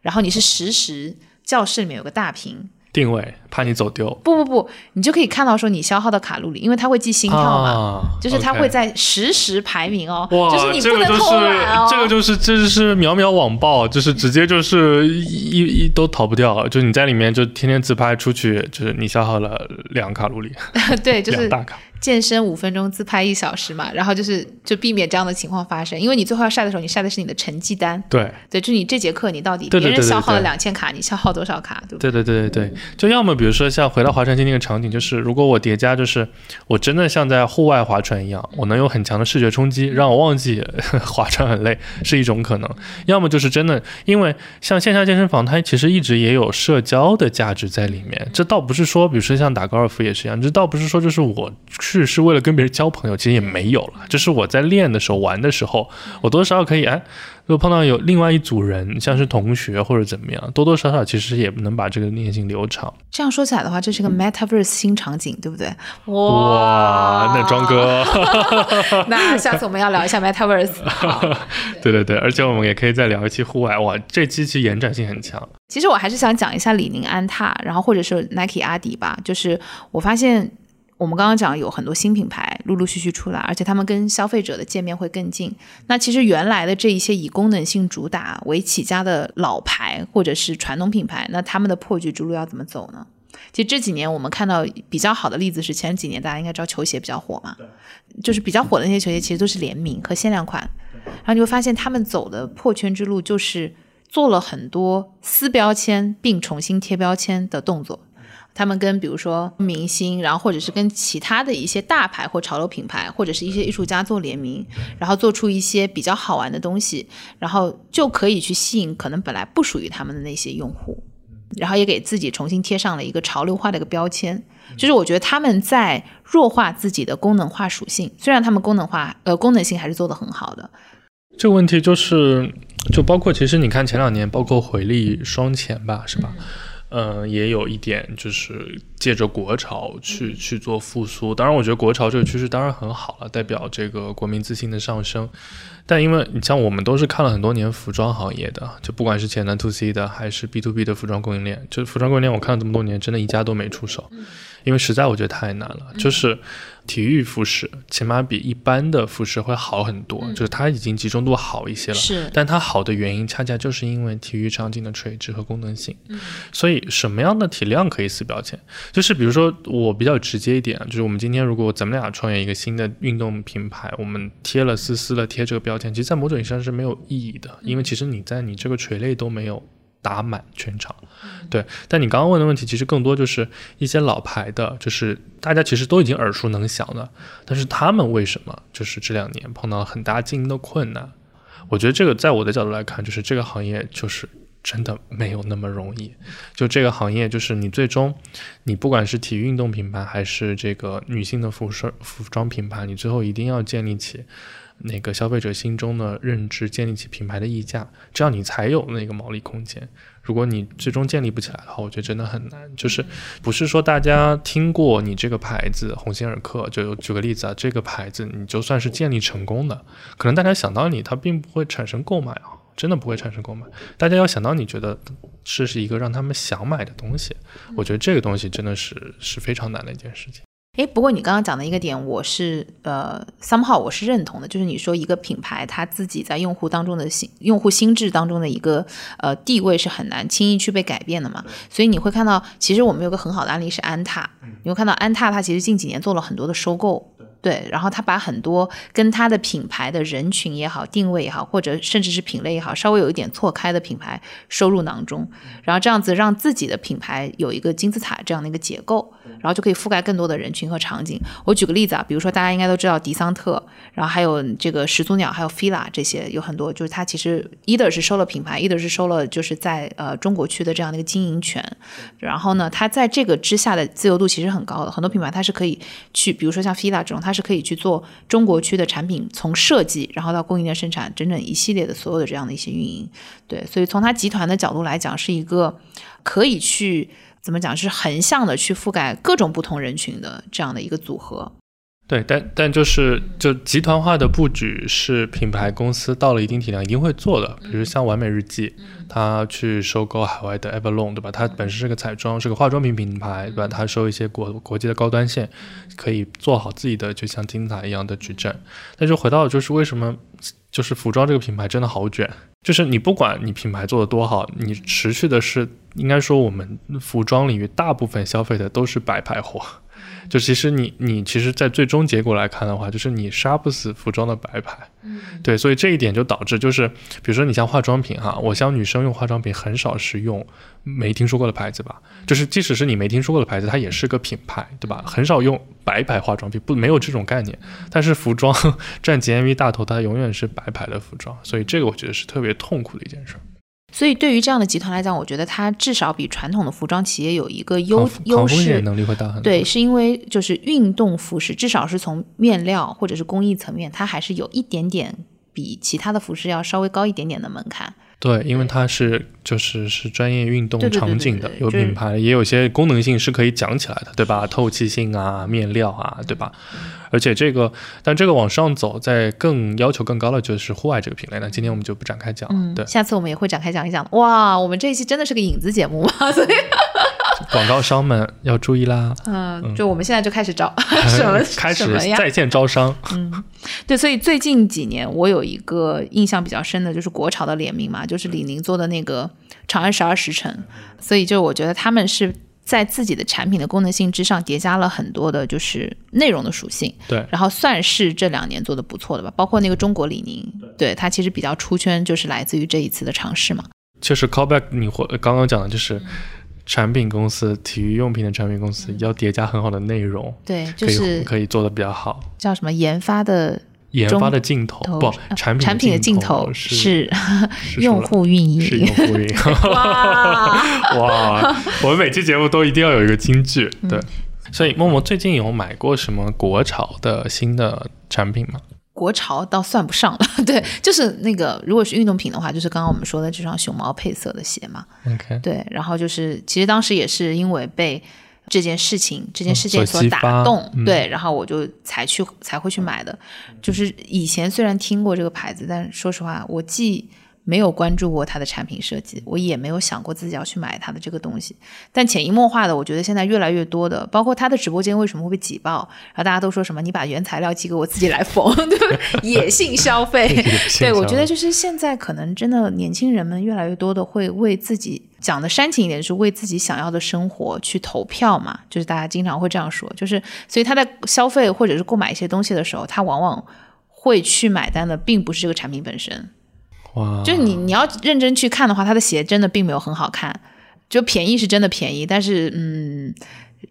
然后你是实时教室里面有个大屏。定位，怕你走丢。不不不，你就可以看到说你消耗的卡路里，因为它会记心跳嘛，就是它会在实时排名哦。哇，就是你不能偷懒哦。这个就是这就是秒秒网暴，就是直接就是一一都逃不掉，就是你在里面就天天自拍出去，就是你消耗了两卡路里。对，就是大卡。健身五分钟，自拍一小时嘛，然后就是就避免这样的情况发生，因为你最后要晒的时候，你晒的是你的成绩单。对对，就你这节课你到底别人消耗了两千卡，你消耗多少卡？对对对对对，就要么比如说像回到划船机那个场景，就是如果我叠加，就是我真的像在户外划船一样，我能有很强的视觉冲击，让我忘记 划船很累，是一种可能；要么就是真的，因为像线下健身房，它其实一直也有社交的价值在里面。这倒不是说，比如说像打高尔夫也是一样，这倒不是说就是我。去是为了跟别人交朋友，其实也没有了。就是我在练的时候、玩的时候，我多少可以哎。如果碰到有另外一组人，像是同学或者怎么样，多多少少其实也能把这个练性留长。这样说起来的话，这是个 Metaverse 新场景，对不对？哇，那庄哥 那下次我们要聊一下 Metaverse。对对对，而且我们也可以再聊一期户外。哇，这期其实延展性很强。其实我还是想讲一下李宁、安踏，然后或者是 Nike、阿迪吧。就是我发现。我们刚刚讲有很多新品牌陆陆续续出来，而且他们跟消费者的界面会更近。那其实原来的这一些以功能性主打为起家的老牌或者是传统品牌，那他们的破局之路要怎么走呢？其实这几年我们看到比较好的例子是前几年大家应该知道球鞋比较火嘛，就是比较火的那些球鞋其实都是联名和限量款，然后你会发现他们走的破圈之路就是做了很多撕标签并重新贴标签的动作。他们跟比如说明星，然后或者是跟其他的一些大牌或潮流品牌，或者是一些艺术家做联名，然后做出一些比较好玩的东西，然后就可以去吸引可能本来不属于他们的那些用户，然后也给自己重新贴上了一个潮流化的一个标签。就是我觉得他们在弱化自己的功能化属性，虽然他们功能化呃功能性还是做得很好的。这个问题就是，就包括其实你看前两年，包括回力双前吧，是吧？也有一点就是借着国潮去去做复苏。当然，我觉得国潮这个趋势当然很好了，代表这个国民自信的上升。但因为你像我们都是看了很多年服装行业的，就不管是前端 to C 的还是 B to B 的服装供应链，就服装供应链我看了这么多年，真的一家都没出手，因为实在我觉得太难了，就是。体育复试起码比一般的复试会好很多，就是它已经集中度好一些了。是，但它好的原因恰恰就是因为体育场景的垂直和功能性。嗯，所以什么样的体量可以撕标签？就是比如说我比较直接一点，就是我们今天如果咱们俩创业一个新的运动品牌，我们贴了撕撕了贴这个标签，其实，在某种意义上是没有意义的，因为其实你在你这个垂类都没有。打满全场，对。但你刚刚问的问题，其实更多就是一些老牌的，就是大家其实都已经耳熟能详的，但是他们为什么就是这两年碰到很大经营的困难？我觉得这个在我的角度来看，就是这个行业就是真的没有那么容易。就这个行业，就是你最终，你不管是体育运动品牌，还是这个女性的服饰服装品牌，你最后一定要建立起。那个消费者心中的认知，建立起品牌的溢价，这样你才有那个毛利空间。如果你最终建立不起来的话，我觉得真的很难。就是不是说大家听过你这个牌子鸿星尔克，就举个例子啊，这个牌子你就算是建立成功的，可能大家想到你，它并不会产生购买啊，真的不会产生购买。大家要想到你觉得这是一个让他们想买的东西，我觉得这个东西真的是是非常难的一件事情。哎，不过你刚刚讲的一个点，我是呃，somehow 我是认同的，就是你说一个品牌它自己在用户当中的心用户心智当中的一个呃地位是很难轻易去被改变的嘛，所以你会看到，其实我们有个很好的案例是安踏，你会看到安踏它其实近几年做了很多的收购。对，然后他把很多跟他的品牌的人群也好、定位也好，或者甚至是品类也好，稍微有一点错开的品牌收入囊中，然后这样子让自己的品牌有一个金字塔这样的一个结构，然后就可以覆盖更多的人群和场景。我举个例子啊，比如说大家应该都知道迪桑特，然后还有这个始祖鸟，还有 fila 这些有很多，就是它其实 either 是收了品牌，either 是收了就是在呃中国区的这样的一个经营权，然后呢，它在这个之下的自由度其实很高的，很多品牌它是可以去，比如说像 fila 这种，它是可以去做中国区的产品，从设计然后到供应链生产，整整一系列的所有的这样的一些运营，对，所以从它集团的角度来讲，是一个可以去怎么讲，是横向的去覆盖各种不同人群的这样的一个组合。对，但但就是就集团化的布局是品牌公司到了一定体量一定会做的，比如像完美日记，它去收购海外的 e e n 对吧？它本身是个彩妆，是个化妆品品牌，对吧？它收一些国国际的高端线，可以做好自己的就像金字塔一样的矩阵。那就回到就是为什么就是服装这个品牌真的好卷，就是你不管你品牌做的多好，你持续的是应该说我们服装领域大部分消费的都是白牌货。就其实你你其实，在最终结果来看的话，就是你杀不死服装的白牌，嗯，对，所以这一点就导致就是，比如说你像化妆品哈，我像女生用化妆品很少是用没听说过的牌子吧，就是即使是你没听说过的牌子，它也是个品牌，对吧？很少用白牌化妆品，不没有这种概念。但是服装 占 GMV 大头，它永远是白牌的服装，所以这个我觉得是特别痛苦的一件事。所以对于这样的集团来讲，我觉得它至少比传统的服装企业有一个优优势。能力会大很多。对，是因为就是运动服饰，至少是从面料或者是工艺层面，它还是有一点点比其他的服饰要稍微高一点点的门槛。对，因为它是就是是专业运动场景的对对，对有品牌，也有些功能性是可以讲起来的，对吧？透气性啊，面料啊，对吧？而且这个，但这个往上走，在更要求更高的就是户外这个品类。那今天我们就不展开讲了。嗯，对，下次我们也会展开讲一讲。哇，我们这一期真的是个影子节目吗，所以广告商们要注意啦，嗯，就我们现在就开始招 什么开始？在线招商。嗯对，所以最近几年我有一个印象比较深的，就是国潮的联名嘛，就是李宁做的那个《长安十二时辰》，所以就我觉得他们是在自己的产品的功能性之上叠加了很多的，就是内容的属性。对然后算是这两年做的不错的吧，包括那个中国李宁，对它其实比较出圈，就是来自于这一次的尝试嘛。就是 callback，你或刚刚讲的就是产品公司、体育用品的产品公司要叠加很好的内容，对，就可以是可以做的比较好。叫什么研发的研发的镜头不产品产品的镜头头是用户运营是用。户运营。哇，哇，我们每期节目都一定要有一个金句，嗯对。所以默默最近有买过什么国潮的新的产品吗？国潮倒算不上了，对，就是那个如果是运动品的话，就是刚刚我们说的这双熊猫配色的鞋嘛，OK，对，然后就是其实当时也是因为被这件事情、这件事件嗯所打动，嗯对，然后我就才去才会去买的。就是以前虽然听过这个牌子，但说实话，我既没有关注过它的产品设计，我也没有想过自己要去买它的这个东西。但潜移默化的，我觉得现在越来越多的，包括他的直播间为什么会被挤爆，然后大家都说什么你把原材料寄给我自己来缝，对不对？野性消费，对，我觉得就是现在可能真的年轻人们越来越多的会为自己讲的煽情一点，是为自己想要的生活去投票嘛，就是大家经常会这样说，就是所以他在消费或者是购买一些东西的时候，他往往会去买单的，并不是这个产品本身，哇，就是你你要认真去看的话，他的鞋真的并没有很好看，就便宜是真的便宜，但是嗯。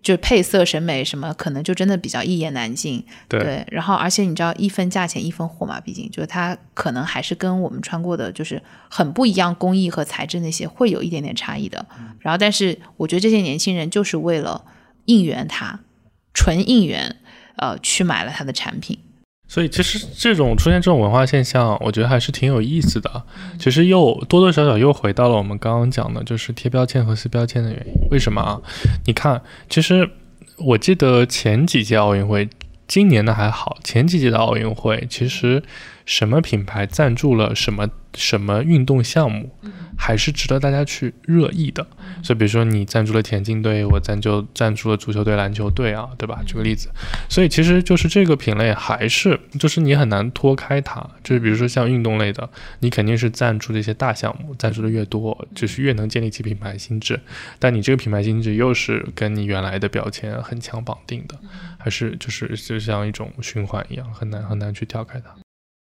就配色审美什么，可能就真的比较一言难尽。对然后而且你知道一分价钱一分货嘛，毕竟就是它可能还是跟我们穿过的就是很不一样，工艺和材质那些会有一点点差异的。然后但是我觉得这些年轻人就是为了应援它，纯应援，呃，去买了它的产品。所以其实这种出现这种文化现象，我觉得还是挺有意思的。其实又多多少少又回到了我们刚刚讲的，就是贴标签和撕标签的原因。为什么啊？你看，其实我记得前几届奥运会，今年的还好，前几届的奥运会，其实什么品牌赞助了什么什么运动项目，还是值得大家去热议的。所以比如说你赞助了田径队，我赞助赞助了足球队、篮球队啊，对吧？举个例子。所以其实就是这个品类还是就是你很难脱开它，就是比如说像运动类的，你肯定是赞助这些大项目，赞助的越多，就是越能建立起品牌心智。但你这个品牌心智又是跟你原来的标签很强绑定的，还是就是就像一种循环一样，很难很难去跳开它。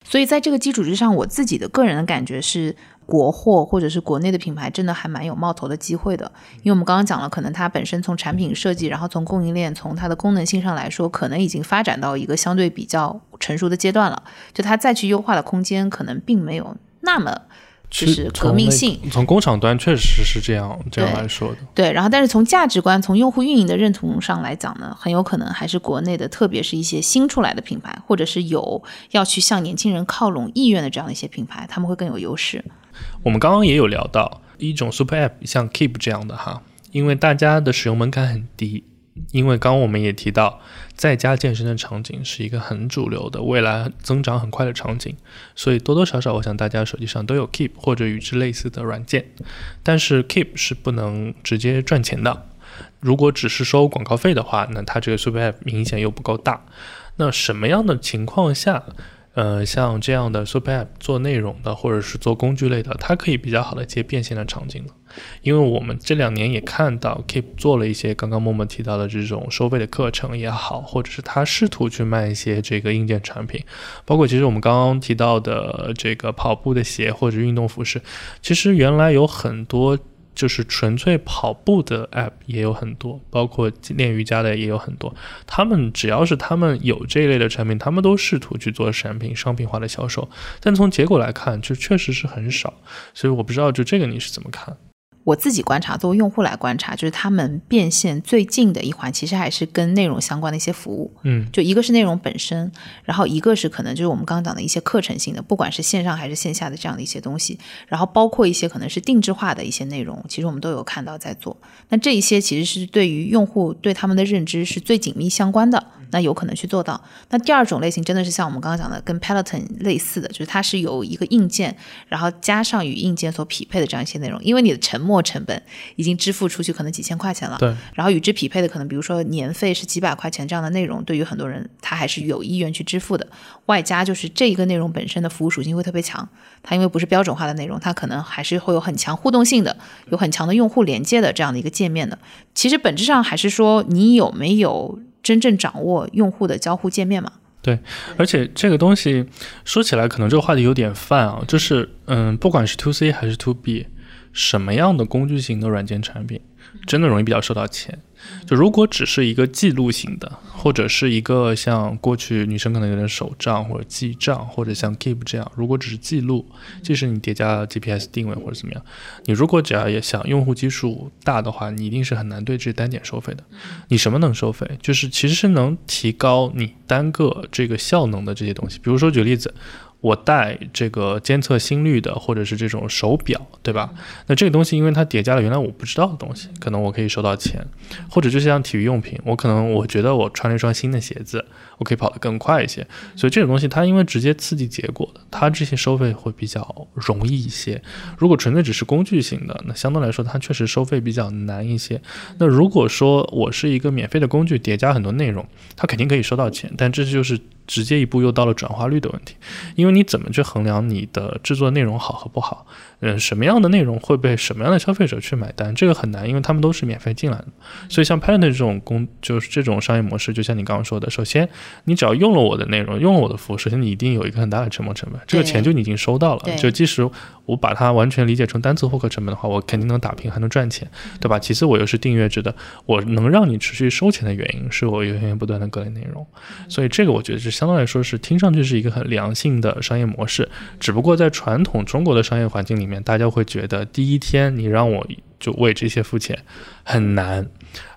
所以在这个基础之上，我自己的个人的感觉是，国货或者是国内的品牌真的还蛮有冒头的机会的。因为我们刚刚讲了，可能它本身从产品设计，然后从供应链，从它的功能性上来说，可能已经发展到一个相对比较成熟的阶段了。就它再去优化的空间，可能并没有那么就是革命性。从工厂端确实是这样这样来说的。对，然后但是从价值观、从用户运营的认同上来讲呢，很有可能还是国内的，特别是一些新出来的品牌，或者是有要去向年轻人靠拢意愿的这样的一些品牌，他们会更有优势。我们刚刚也有聊到一种 super app，像 Keep 这样的哈，因为大家的使用门槛很低，因为刚刚我们也提到，在家健身的场景是一个很主流的、未来增长很快的场景，所以多多少少，我想大家手机上都有 Keep 或者与之类似的软件，但是 Keep 是不能直接赚钱的。如果只是收广告费的话，那它这个 super app 明显又不够大。那什么样的情况下，呃，像这样的 super app 做内容的，或者是做工具类的，它可以比较好的接变现的场景了？因为我们这两年也看到 Keep 做了一些刚刚默默提到的这种收费的课程也好，或者是他试图去卖一些这个硬件产品，包括其实我们刚刚提到的这个跑步的鞋或者运动服饰，其实原来有很多。就是纯粹跑步的 app 也有很多，包括练瑜伽的也有很多。他们只要是他们有这一类的产品，他们都试图去做产品商品化的销售。但从结果来看，就确实是很少。所以我不知道，就这个你是怎么看？我自己观察，作为用户来观察，就是他们变现最近的一环，其实还是跟内容相关的一些服务。嗯，就一个是内容本身，然后一个是可能就是我们刚刚讲的一些课程性的，不管是线上还是线下的这样的一些东西，然后包括一些可能是定制化的一些内容，其实我们都有看到在做。那这一些其实是对于用户对他们的认知是最紧密相关的，那有可能去做到。那第二种类型真的是像我们刚刚讲的，跟 Peloton 类似的，就是它是有一个硬件，然后加上与硬件所匹配的这样一些内容，因为你的沉没成本已经支付出去可能几千块钱了，对，然后与之匹配的可能比如说年费是几百块钱这样的内容，对于很多人他还是有意愿去支付的。外加就是这一个内容本身的服务属性会特别强，它因为不是标准化的内容，它可能还是会有很强互动性的，有很强的用户连接的这样的一个界面的。其实本质上还是说你有没有真正掌握用户的交互界面嘛？对，而且这个东西说起来可能这个话题有点泛啊，就是嗯，不管是 to C 还是 to B，什么样的工具型的软件产品，真的容易比较受到钱。就如果只是一个记录型的，或者是一个像过去女生可能有点手账或者记账，或者像 Keep 这样，如果只是记录，即使你叠加 GPS 定位或者怎么样，你如果只要也想用户基数大的话，你一定是很难对这单点收费的。你什么能收费？就是其实是能提高你单个这个效能的这些东西。比如说举例子。我戴这个监测心率的，或者是这种手表，对吧？那这个东西，因为它叠加了原来我不知道的东西，可能我可以收到钱。或者就像体育用品，我可能我觉得我穿了一双新的鞋子，我可以跑得更快一些。所以这种东西它因为直接刺激结果的，它这些收费会比较容易一些。如果纯粹只是工具型的，那相对来说它确实收费比较难一些。那如果说我是一个免费的工具，叠加很多内容，它肯定可以收到钱，但这就是。直接一步又到了转化率的问题，因为你怎么去衡量你的制作内容好和不好？嗯，什么样的内容会被什么样的消费者去买单？这个很难，因为他们都是免费进来的。所以像 p a n t 这种公，就是这种商业模式，就像你刚刚说的，首先你只要用了我的内容，用了我的服务，首先你一定有一个很大的沉没成本，这个钱就已经收到了。就即使我把它完全理解成单次获客成本的话，我肯定能打平，还能赚钱，对吧？其次，我又是订阅制的，我能让你持续收钱的原因是我源源不断的各类内容。所以这个我觉得是相对来说是听上去是一个很良性的商业模式，只不过在传统中国的商业环境里面，大家会觉得第一天你让我就为这些付钱很难，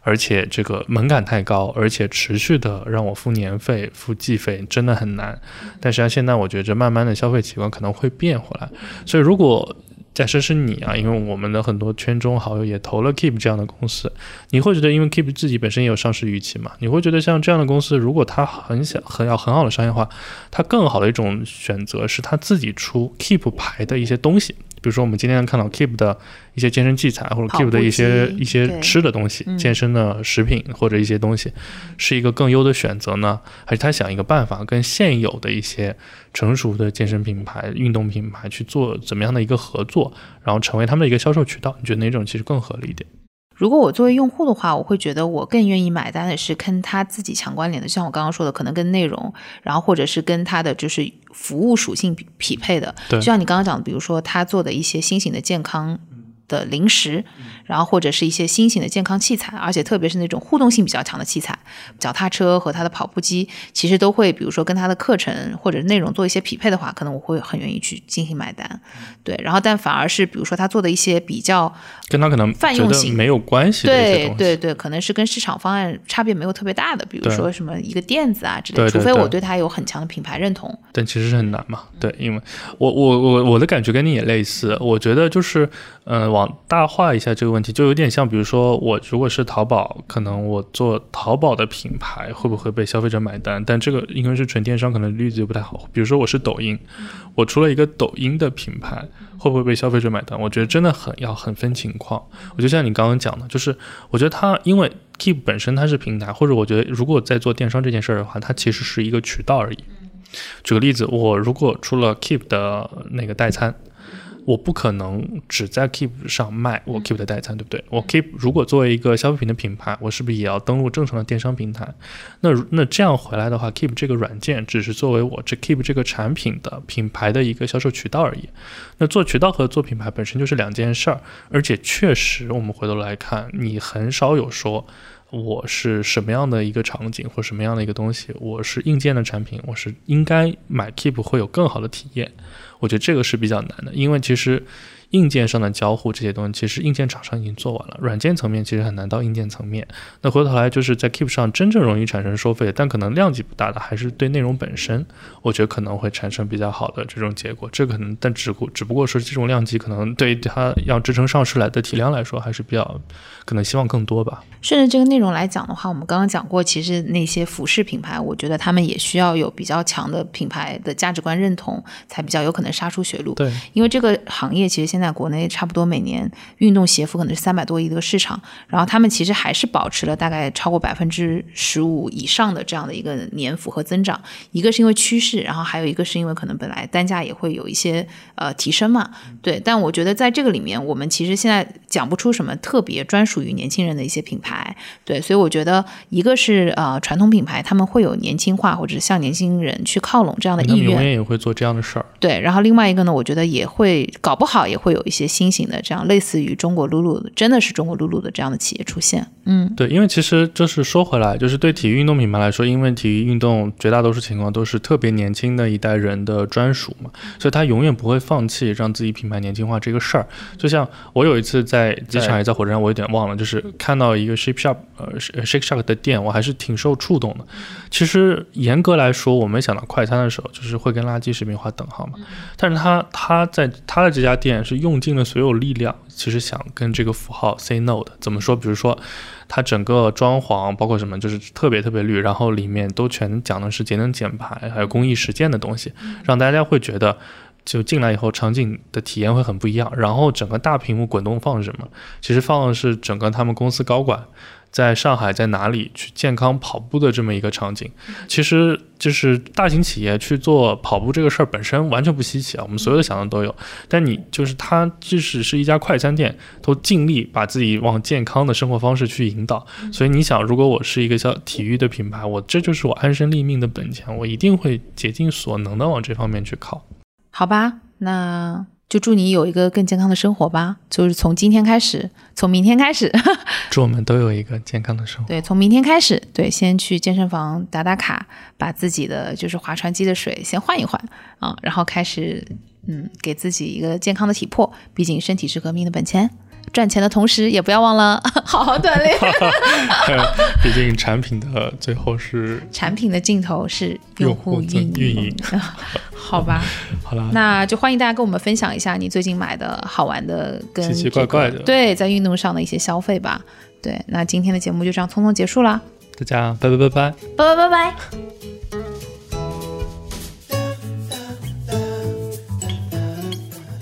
而且这个门槛太高，而且持续的让我付年费、付季费真的很难。但是现在我觉着慢慢的消费习惯可能会变回来，所以如果假设是你啊，因为我们的很多圈中好友也投了 Keep 这样的公司，你会觉得因为 Keep 自己本身也有上市预期嘛，你会觉得像这样的公司，如果它很想很要很好的商业化，它更好的一种选择是它自己出 Keep 牌的一些东西。比如说，我们今天看到 Keep 的一些健身器材，或者 Keep 的一些一些吃的东西、健身的食品或者一些东西，是一个更优的选择呢，还是他想一个办法跟现有的一些成熟的健身品牌、运动品牌去做怎么样的一个合作，然后成为他们的一个销售渠道？你觉得哪种其实更合理一点？如果我作为用户的话，我会觉得我更愿意买单的是跟他自己强关联的，像我刚刚说的，可能跟内容，然后或者是跟他的就是服务属性匹配的。对，就像你刚刚讲的，比如说他做的一些新型的健康。的零食，然后或者是一些新型的健康器材，而且特别是那种互动性比较强的器材，脚踏车和他的跑步机，其实都会，比如说跟他的课程或者内容做一些匹配的话，可能我会很愿意去进行买单。对，然后但反而是比如说他做的一些比较跟他可能泛用性没有关系的对对对，可能是跟市场方案差别没有特别大的，比如说什么一个垫子啊之类，除非我对他有很强的品牌认同。但其实是很难嘛，对，因为我我我我的感觉跟你也类似，我觉得就是嗯往。大化一下这个问题，就有点像，比如说我如果是淘宝，可能我做淘宝的品牌会不会被消费者买单？但这个因为是纯电商，可能例子就不太好。比如说我是抖音，我出了一个抖音的品牌，会不会被消费者买单？我觉得真的很要很分情况。我就像你刚刚讲的，就是我觉得它因为 Keep 本身它是平台，或者我觉得如果在做电商这件事儿的话，它其实是一个渠道而已。举个例子，我如果出了 Keep 的那个代餐。我不可能只在 Keep 上卖我嗯 Keep 的代餐，对不对？我 Keep 如果作为一个消费品的品牌，我是不是也要登录正常的电商平台？那那这样回来的话，Keep 这个软件只是作为我这 Keep 这个产品的品牌的一个销售渠道而已。那做渠道和做品牌本身就是两件事儿，而且确实我们回头来看，你很少有说。我是什么样的一个场景或什么样的一个东西，我是硬件的产品，我是应该买 Keep 会有更好的体验。我觉得这个是比较难的，因为其实硬件上的交互这些东西，其实硬件厂商已经做完了，软件层面其实很难到硬件层面。那回头来就是在 Keep 上真正容易产生收费，但可能量级不大的，还是对内容本身，我觉得可能会产生比较好的这种结果。这可能，但只不只不过说这种量级可能对它要支撑上市来的体量来说，还是比较可能希望更多吧。顺着这个内容来讲的话，我们刚刚讲过，其实那些服饰品牌，我觉得他们也需要有比较强的品牌的价值观认同，才比较有可能杀出血路。对，因为这个行业其实现在国内差不多每年运动鞋服可能是三百多亿的一个市场，然后他们其实还是保持了大概超过百分之十五以上的这样的一个年复合增长。一个是因为趋势，然后还有一个是因为可能本来单价也会有一些呃提升嘛。对，但我觉得在这个里面，我们其实现在讲不出什么特别专属于年轻人的一些品牌。对，所以我觉得一个是呃传统品牌他们会有年轻化或者是向年轻人去靠拢这样的意愿他们永，远也会做这样的事儿。对，然后另外一个呢，我觉得也会搞不好也会会有一些新型的这样类似于中国露露的，真的是中国露露的这样的企业出现。嗯，对，因为其实就是说回来，就是对体育运动品牌来说，因为体育运动绝大多数情况都是特别年轻的一代人的专属嘛，所以他永远不会放弃让自己品牌年轻化这个事儿。就像我有一次在机场也在火车站，我有点忘了，就是看到一个 Shape Shop 呃 Shake Shack 的店，我还是挺受触动的。其实严格来说，我没想到快餐的时候，就是会跟垃圾食品划等号嘛。但是他他在他的这家店是用尽了所有力量，其实想跟这个符号 say no 的。怎么说？比如说，它整个装潢包括什么，就是特别特别绿，然后里面都全讲的是节能减排，还有公益实践的东西，让大家会觉得。就进来以后，场景的体验会很不一样。然后整个大屏幕滚动放什么？其实放的是整个他们公司高管在上海在哪里去健康跑步的这么一个场景。其实就是大型企业去做跑步这个事儿本身完全不稀奇啊，我们所有的想象都有。但你就是它，即使是一家快餐店，都尽力把自己往健康的生活方式去引导。所以你想，如果我是一个叫体育的品牌，我这就是我安身立命的本钱，我一定会竭尽所能的往这方面去靠。好吧，那就祝你有一个更健康的生活吧。就是从今天开始，从明天开始，祝我们都有一个健康的生活。对，从明天开始，对，先去健身房打打卡，把自己的就是划船机的水先换一换啊，然后开始嗯，给自己一个健康的体魄，毕竟身体是革命的本钱。赚钱的同时，也不要忘了 好好锻炼。毕竟产品的最后是 产品的尽头是用户运营运运营好吧，好啦，那就欢迎大家跟我们分享一下你最近买的好玩的跟、奇奇怪怪的对，在运动上的一些消费吧。对，那今天的节目就这样匆匆结束啦，大家拜拜拜拜。拜拜拜拜。